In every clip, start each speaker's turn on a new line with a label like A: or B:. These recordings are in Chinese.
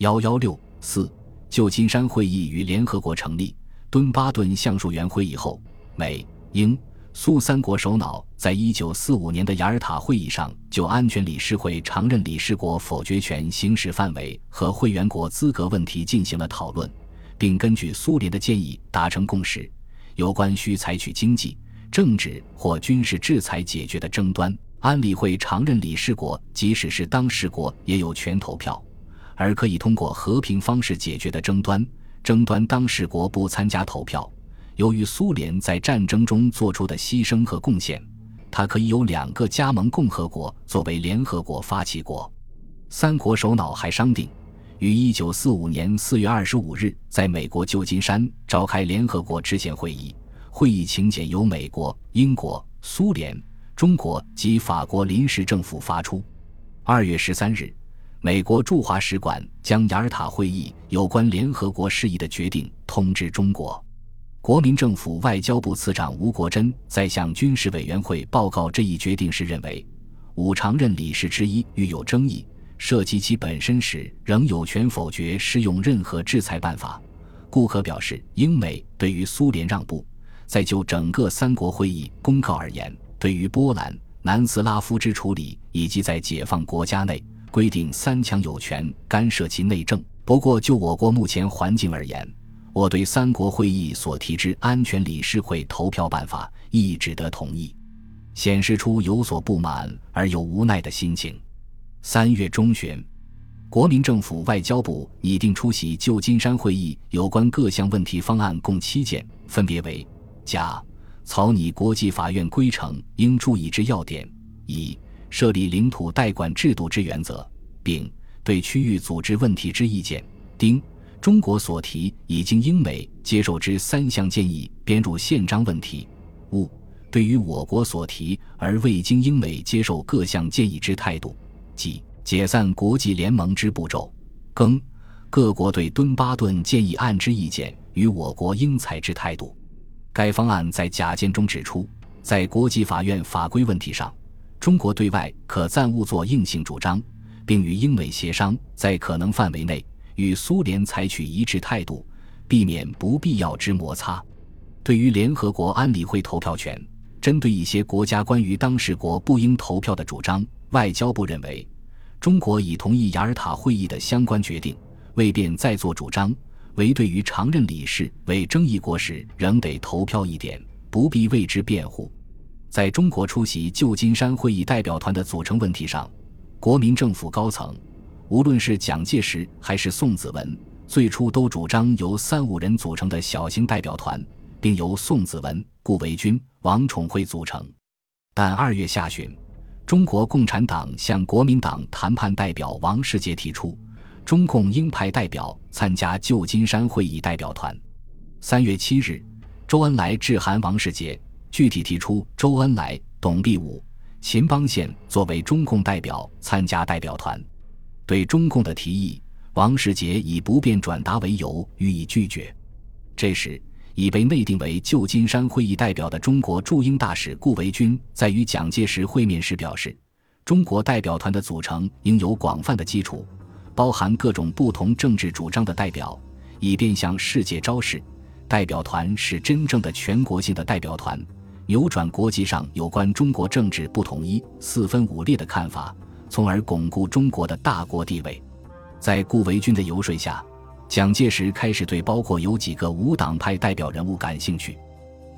A: 幺幺六四，旧金山会议与联合国成立。敦巴顿橡树园会议后，美、英、苏三国首脑在一九四五年的雅尔塔会议上就安全理事会常任理事国否决权行使范围和会员国资格问题进行了讨论，并根据苏联的建议达成共识。有关需采取经济、政治或军事制裁解决的争端，安理会常任理事国即使是当事国也有权投票，而可以通过和平方式解决的争端。争端当事国不参加投票。由于苏联在战争中做出的牺牲和贡献，它可以有两个加盟共和国作为联合国发起国。三国首脑还商定，于一九四五年四月二十五日在美国旧金山召开联合国制宪会议。会议请柬由美国、英国、苏联、中国及法国临时政府发出。二月十三日。美国驻华使馆将雅尔塔会议有关联合国事宜的决定通知中国。国民政府外交部次长吴国桢在向军事委员会报告这一决定时认为，五常任理事之一遇有争议，涉及其本身时，仍有权否决适用任何制裁办法，顾可表示，英美对于苏联让步。在就整个三国会议公告而言，对于波兰、南斯拉夫之处理，以及在解放国家内。规定三强有权干涉其内政。不过，就我国目前环境而言，我对三国会议所提之安全理事会投票办法亦值得同意，显示出有所不满而又无奈的心情。三月中旬，国民政府外交部拟定出席旧金山会议有关各项问题方案共七件，分别为：甲、草拟国际法院规程应注意之要点；乙。设立领土代管制度之原则，丙对区域组织问题之意见，丁中国所提已经英美接受之三项建议编入宪章问题，戊对于我国所提而未经英美接受各项建议之态度，即解散国际联盟之步骤，庚各国对敦巴顿建议案之意见与我国应采之态度。该方案在甲件中指出，在国际法院法规问题上。中国对外可暂勿作硬性主张，并与英美协商，在可能范围内与苏联采取一致态度，避免不必要之摩擦。对于联合国安理会投票权，针对一些国家关于当事国不应投票的主张，外交部认为，中国已同意雅尔塔会议的相关决定，未便再作主张。唯对于常任理事为争议国时，仍得投票一点，不必为之辩护。在中国出席旧金山会议代表团的组成问题上，国民政府高层，无论是蒋介石还是宋子文，最初都主张由三五人组成的小型代表团，并由宋子文、顾维钧、王宠惠组成。但二月下旬，中国共产党向国民党谈判代表王世杰提出，中共应派代表参加旧金山会议代表团。三月七日，周恩来致函王世杰。具体提出周恩来、董必武、秦邦宪作为中共代表参加代表团，对中共的提议，王世杰以不便转达为由予以拒绝。这时，已被内定为旧金山会议代表的中国驻英大使顾维钧在与蒋介石会面时表示，中国代表团的组成应有广泛的基础，包含各种不同政治主张的代表，以便向世界昭示，代表团是真正的全国性的代表团。扭转国际上有关中国政治不统一、四分五裂的看法，从而巩固中国的大国地位。在顾维钧的游说下，蒋介石开始对包括有几个无党派代表人物感兴趣。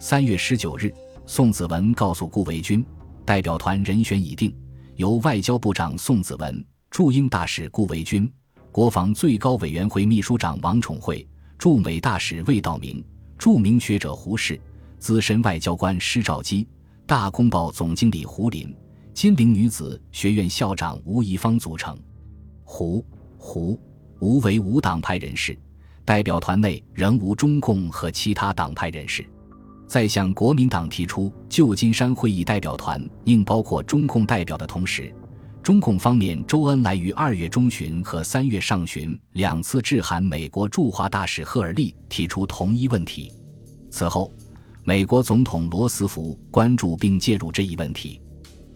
A: 三月十九日，宋子文告诉顾维钧，代表团人选已定，由外交部长宋子文、驻英大使顾维钧、国防最高委员会秘书长王宠惠、驻美大使魏道明、著名学者胡适。资深外交官施肇基、大公报总经理胡林、金陵女子学院校长吴宜芳组成。胡、胡、吴为无党派人士，代表团内仍无中共和其他党派人士。在向国民党提出旧金山会议代表团应包括中共代表的同时，中共方面周恩来于二月中旬和三月上旬两次致函美国驻华大使赫尔利，提出同一问题。此后。美国总统罗斯福关注并介入这一问题。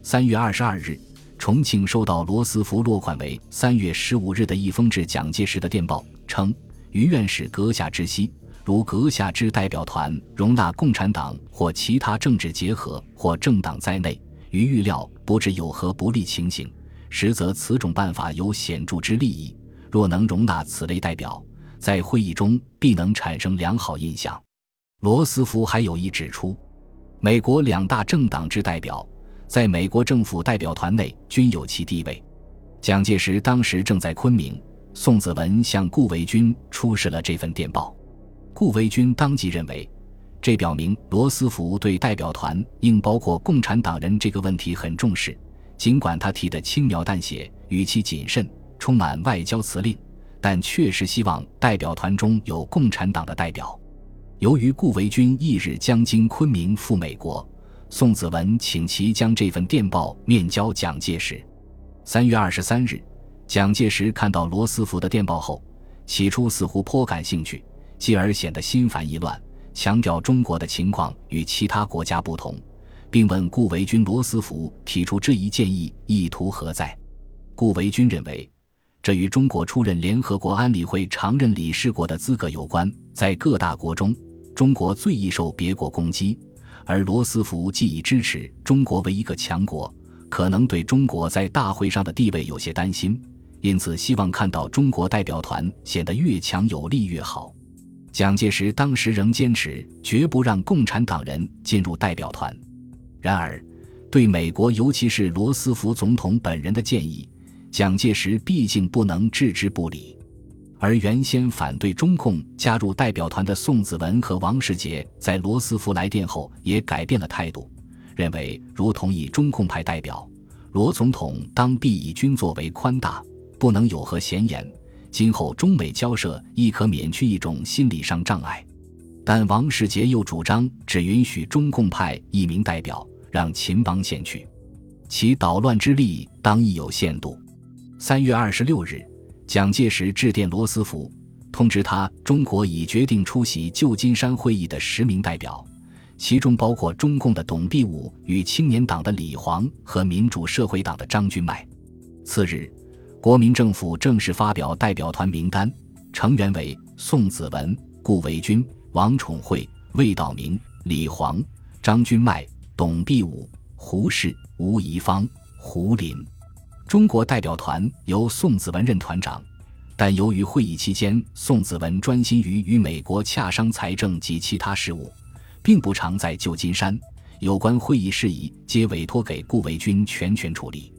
A: 三月二十二日，重庆收到罗斯福落款为三月十五日的一封致蒋介石的电报，称于愿使阁下知悉，如阁下之代表团容纳共产党或其他政治结合或政党在内，于预料不知有何不利情形，实则此种办法有显著之利益。若能容纳此类代表，在会议中必能产生良好印象。罗斯福还有意指出，美国两大政党之代表。在美国政府代表团内均有其地位。蒋介石当时正在昆明，宋子文向顾维钧出示了这份电报。顾维钧当即认为，这表明罗斯福对代表团应包括共产党人这个问题很重视。尽管他提得轻描淡写，语气谨慎，充满外交辞令，但确实希望代表团中有共产党的代表。由于顾维钧翌日将经昆明赴美国。宋子文请其将这份电报面交蒋介石。三月二十三日，蒋介石看到罗斯福的电报后，起初似乎颇感兴趣，继而显得心烦意乱，强调中国的情况与其他国家不同，并问顾维钧：罗斯福提出这一建议意图何在？顾维钧认为，这与中国出任联合国安理会常任理事国的资格有关。在各大国中，中国最易受别国攻击。而罗斯福既已支持中国为一个强国，可能对中国在大会上的地位有些担心，因此希望看到中国代表团显得越强有力越好。蒋介石当时仍坚持绝不让共产党人进入代表团。然而，对美国尤其是罗斯福总统本人的建议，蒋介石毕竟不能置之不理。而原先反对中共加入代表团的宋子文和王世杰，在罗斯福来电后也改变了态度，认为如同意中共派代表，罗总统当必以军作为宽大，不能有何闲言，今后中美交涉亦可免去一种心理上障碍。但王世杰又主张只允许中共派一名代表，让秦邦先去，其捣乱之力当亦有限度。三月二十六日。蒋介石致电罗斯福，通知他，中国已决定出席旧金山会议的十名代表，其中包括中共的董必武与青年党的李煌和民主社会党的张君迈。次日，国民政府正式发表代表团名单，成员为宋子文、顾维钧、王宠惠、魏道明、李煌、张君迈、董必武、胡适、吴贻芳、胡林。中国代表团由宋子文任团长，但由于会议期间宋子文专心于与美国洽商财政及其他事务，并不常在旧金山，有关会议事宜皆委托给顾维钧全权处理。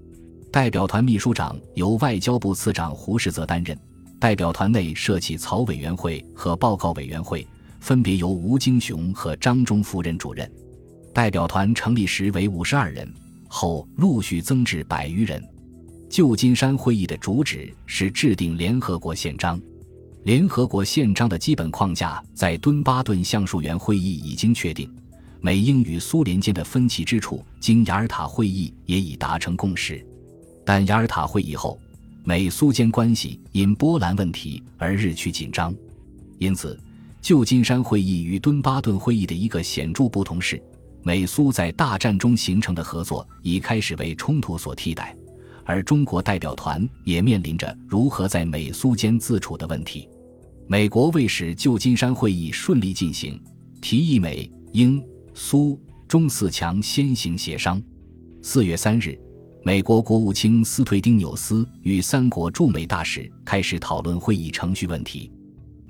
A: 代表团秘书长由外交部次长胡适则担任。代表团内设起草委员会和报告委员会，分别由吴京雄和张忠夫任主任。代表团成立时为五十二人，后陆续增至百余人。旧金山会议的主旨是制定联合国宪章。联合国宪章的基本框架在敦巴顿橡树园会议已经确定，美英与苏联间的分歧之处经雅尔塔会议也已达成共识。但雅尔塔会议后，美苏间关系因波兰问题而日趋紧张。因此，旧金山会议与敦巴顿会议的一个显著不同是，美苏在大战中形成的合作已开始为冲突所替代。而中国代表团也面临着如何在美苏间自处的问题。美国为使旧金山会议顺利进行，提议美、英、苏、中四强先行协商。四月三日，美国国务卿斯退丁纽斯与三国驻美大使开始讨论会议程序问题。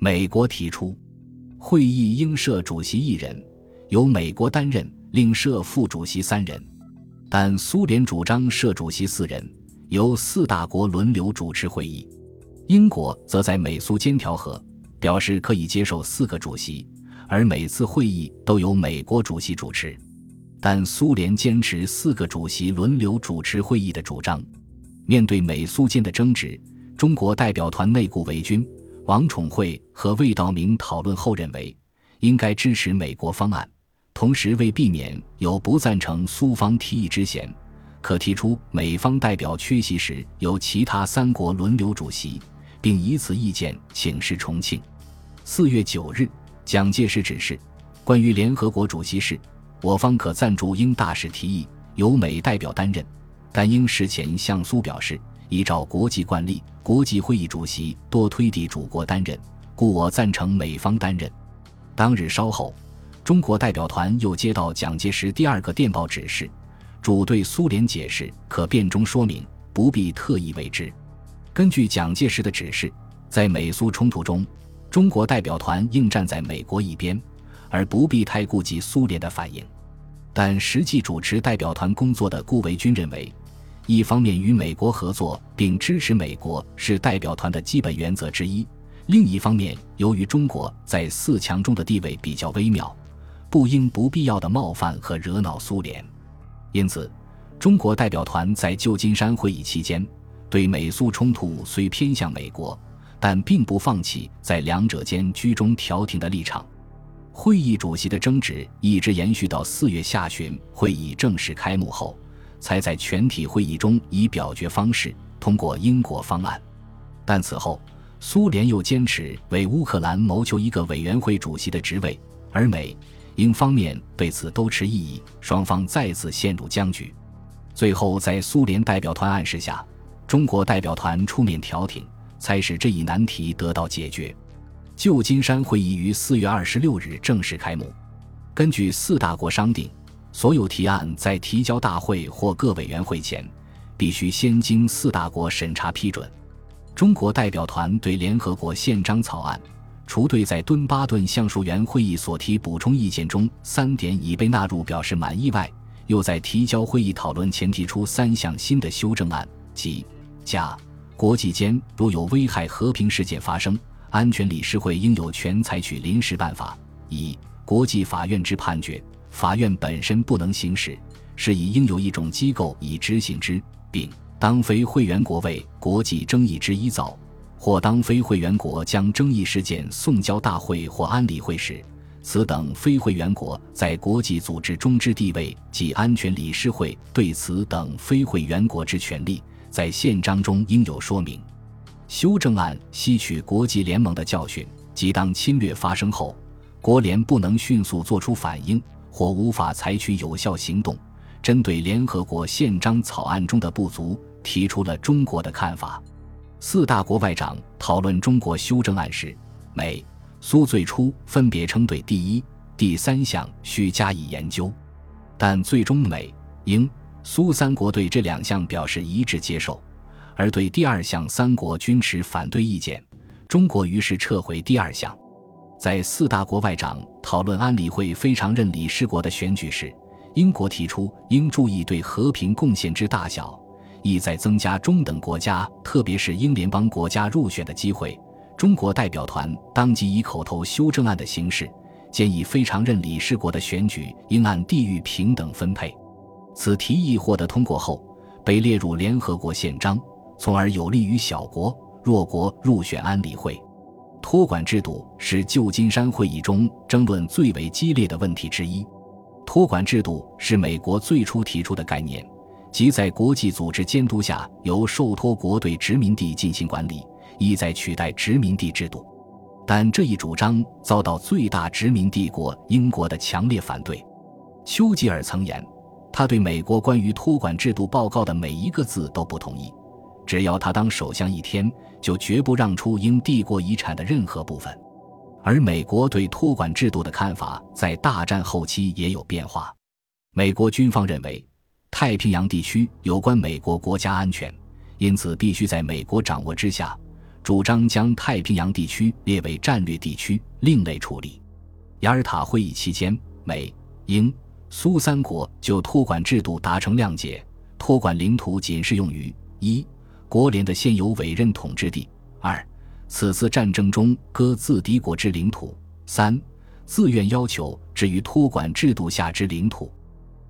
A: 美国提出，会议应设主席一人，由美国担任，另设副主席三人；但苏联主张设主席四人。由四大国轮流主持会议，英国则在美苏间调和，表示可以接受四个主席，而每次会议都由美国主席主持。但苏联坚持四个主席轮流主持会议的主张。面对美苏间的争执，中国代表团内顾维钧、王宠惠和魏道明讨论后认为，应该支持美国方案，同时为避免有不赞成苏方提议之嫌。可提出美方代表缺席时由其他三国轮流主席，并以此意见请示重庆。四月九日，蒋介石指示，关于联合国主席事，我方可赞助英大使提议，由美代表担任，但应事前向苏表示，依照国际惯例，国际会议主席多推抵主国担任，故我赞成美方担任。当日稍后，中国代表团又接到蒋介石第二个电报指示，主对苏联解释可变中说明，不必特意为之。根据蒋介石的指示，在美苏冲突中，中国代表团应站在美国一边，而不必太顾及苏联的反应。但实际主持代表团工作的顾维钧认为，一方面与美国合作并支持美国是代表团的基本原则之一；另一方面，由于中国在四强中的地位比较微妙，不应不必要的冒犯和惹恼苏联。因此，中国代表团在旧金山会议期间，对美苏冲突虽偏向美国，但并不放弃在两者间居中调停的立场。会议主席的争执一直延续到四月下旬，会议正式开幕后，才在全体会议中以表决方式通过英国方案。但此后，苏联又坚持为乌克兰谋求一个委员会主席的职位，而美英方面对此都持异议，双方再次陷入僵局。最后，在苏联代表团暗示下，中国代表团出面调停，才使这一难题得到解决。旧金山会议于四月二十六日正式开幕。根据四大国商定，所有提案在提交大会或各委员会前，必须先经四大国审查批准。中国代表团对联合国宪章草案，除对在敦巴顿橡树园会议所提补充意见中三点已被纳入表示满意外，又在提交会议讨论前提出三项新的修正案，即：甲，国际间如有危害和平事件发生。安全理事会应有权采取临时办法。一、国际法院之判决，法院本身不能行使，是以应有一种机构以执行之，并当非会员国为国际争议之一造，或当非会员国将争议事件送交大会或安理会时，此等非会员国在国际组织中之地位及安全理事会对此等非会员国之权利，在宪章中应有说明。修正案吸取国际联盟的教训，即当侵略发生后，国联不能迅速作出反应或无法采取有效行动，针对联合国宪章草案中的不足，提出了中国的看法。四大国外长讨论中国修正案时，美、苏最初分别称对第一、第三项需加以研究，但最终美、英、苏三国对这两项表示一致接受。而对第二项，三国均持反对意见。中国于是撤回第二项。在四大国外长讨论安理会非常任理事国的选举时，英国提出应注意对和平贡献之大小，意在增加中等国家，特别是英联邦国家入选的机会。中国代表团当即以口头修正案的形式，建议非常任理事国的选举应按地域平等分配。此提议获得通过后，被列入联合国宪章。从而有利于小国、弱国入选安理会。托管制度是旧金山会议中争论最为激烈的问题之一。托管制度是美国最初提出的概念，即在国际组织监督下由受托国对殖民地进行管理，意在取代殖民地制度。但这一主张遭到最大殖民帝国英国的强烈反对。丘吉尔曾言，他对美国关于托管制度报告的每一个字都不同意。只要他当首相一天，就绝不让出英帝国遗产的任何部分。而美国对托管制度的看法在大战后期也有变化。美国军方认为，太平洋地区有关美国国家安全，因此必须在美国掌握之下，主张将太平洋地区列为战略地区，另类处理。雅尔塔会议期间，美、英、苏三国就托管制度达成谅解，托管领土仅适用于一。国联的现有委任统治地；二，此次战争中各自敌国之领土；三，自愿要求置于托管制度下之领土。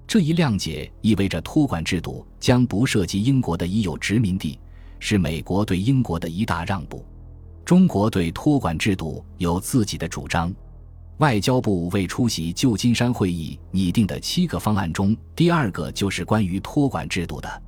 A: 这一谅解意味着托管制度将不涉及英国的已有殖民地，是美国对英国的一大让步。中国对托管制度有自己的主张。外交部为出席旧金山会议拟定的七个方案中，第二个就是关于托管制度的。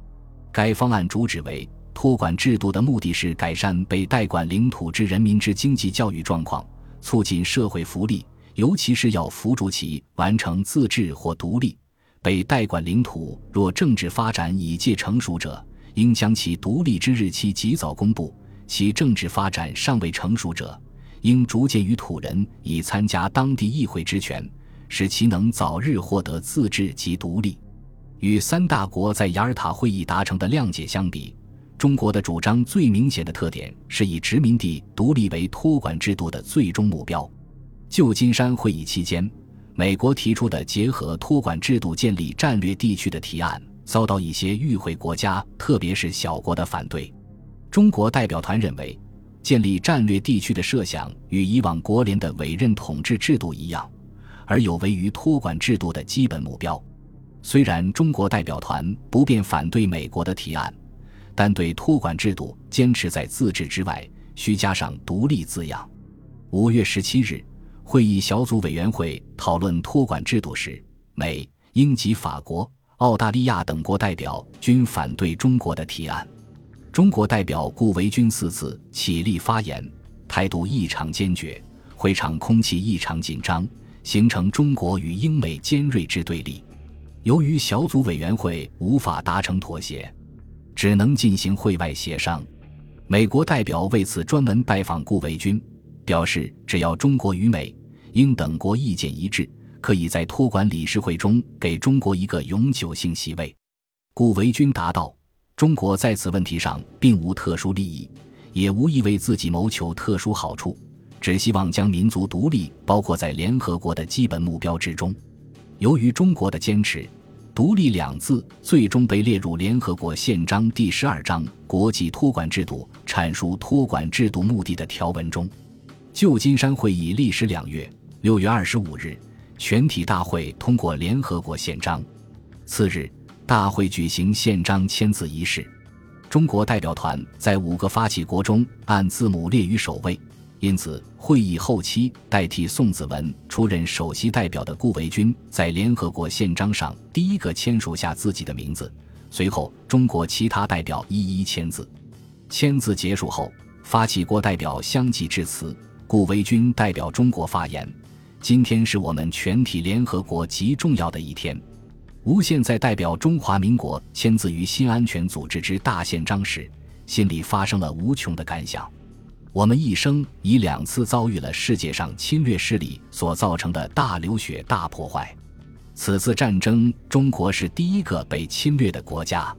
A: 该方案主旨为。托管制度的目的是改善被代管领土之人民之经济教育状况，促进社会福利，尤其是要扶助其完成自治或独立，被代管领土若政治发展已届成熟者，应将其独立之日期及早公布；其政治发展尚未成熟者，应逐渐与土人以参加当地议会之权，使其能早日获得自治及独立。与三大国在雅尔塔会议达成的谅解相比，中国的主张最明显的特点是以殖民地独立为托管制度的最终目标。旧金山会议期间，美国提出的结合托管制度建立战略地区的提案，遭到一些与会国家，特别是小国的反对。中国代表团认为，建立战略地区的设想与以往国联的委任统治制度一样，而有违于托管制度的基本目标。虽然中国代表团不便反对美国的提案，但对托管制度坚持在自治之外，需加上独立字样。五月十七日。会议小组委员会讨论托管制度时，美、英及法国、澳大利亚等国代表均反对中国的提案。中国代表顾维钧四次起立发言，态度异常坚决，会场空气异常紧张，形成中国与英美尖锐之对立。由于小组委员会无法达成妥协，只能进行会外协商。美国代表为此专门拜访顾维钧，表示只要中国与美。英等国意见一致，可以在托管理事会中给中国一个永久性席位。顾维钧答道：“中国在此问题上并无特殊利益，也无意为自己谋求特殊好处，只希望将民族独立包括在联合国的基本目标之中。由于中国的坚持，‘独立’两字最终被列入联合国宪章第十二章国际托管制度阐述托管制度目的的条文中。旧金山会议历时两月。”六月二十五日，全体大会通过联合国宪章。次日，大会举行宪章签字仪式。中国代表团在五个发起国中按字母列于首位，因此会议后期代替宋子文出任首席代表的顾维钧在联合国宪章上第一个签署下自己的名字。随后，中国其他代表一一签字。签字结束后，发起国代表相继致辞，顾维钧代表中国发言。今天是我们全体联合国极重要的一天。吴宪在代表中华民国签字于新安全组织之大宪章时，心里发生了无穷的感想。我们一生已两次遭遇了世界上侵略势力所造成的大流血、大破坏。此次战争，中国是第一个被侵略的国家。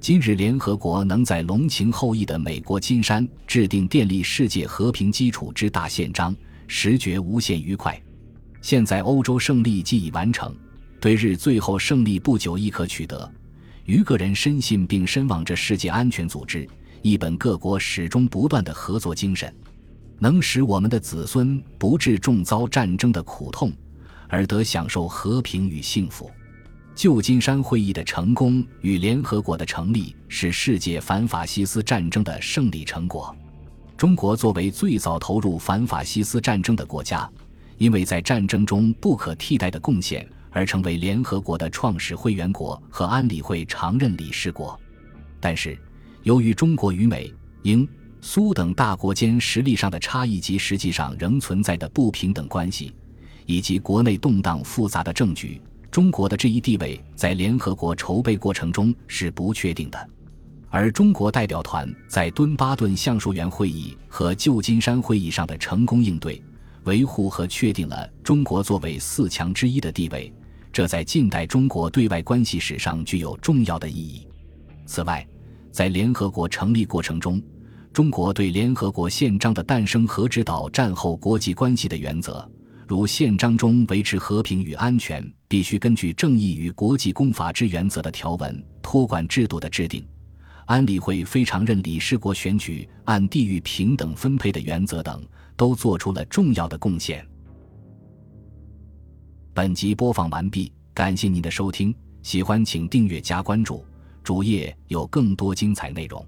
A: 今日联合国能在龙情厚谊的美国金山制定奠立世界和平基础之大宪章，实觉无限愉快。现在欧洲胜利既已完成，对日最后胜利不久亦可取得。于个人深信并深望着世界安全组织一本各国始终不断的合作精神，能使我们的子孙不致重遭战争的苦痛，而得享受和平与幸福。旧金山会议的成功与联合国的成立，是世界反法西斯战争的胜利成果。中国作为最早投入反法西斯战争的国家。因为在战争中不可替代的贡献而成为联合国的创始会员国和安理会常任理事国，但是由于中国与美、英、苏等大国间实力上的差异及实际上仍存在的不平等关系，以及国内动荡复杂的政局，中国的这一地位在联合国筹备过程中是不确定的。而中国代表团在敦巴顿橡树园会议和旧金山会议上的成功应对。维护和确定了中国作为四强之一的地位，这在近代中国对外关系史上具有重要的意义。此外，在联合国成立过程中，中国对联合国宪章的诞生和指导战后国际关系的原则，如宪章中维持和平与安全必须根据正义与国际公法之原则的条文、托管制度的制定、安理会非常任理事国选举按地域平等分配的原则等。都做出了重要的贡献。本集播放完毕，感谢您的收听，喜欢请订阅加关注，主页有更多精彩内容。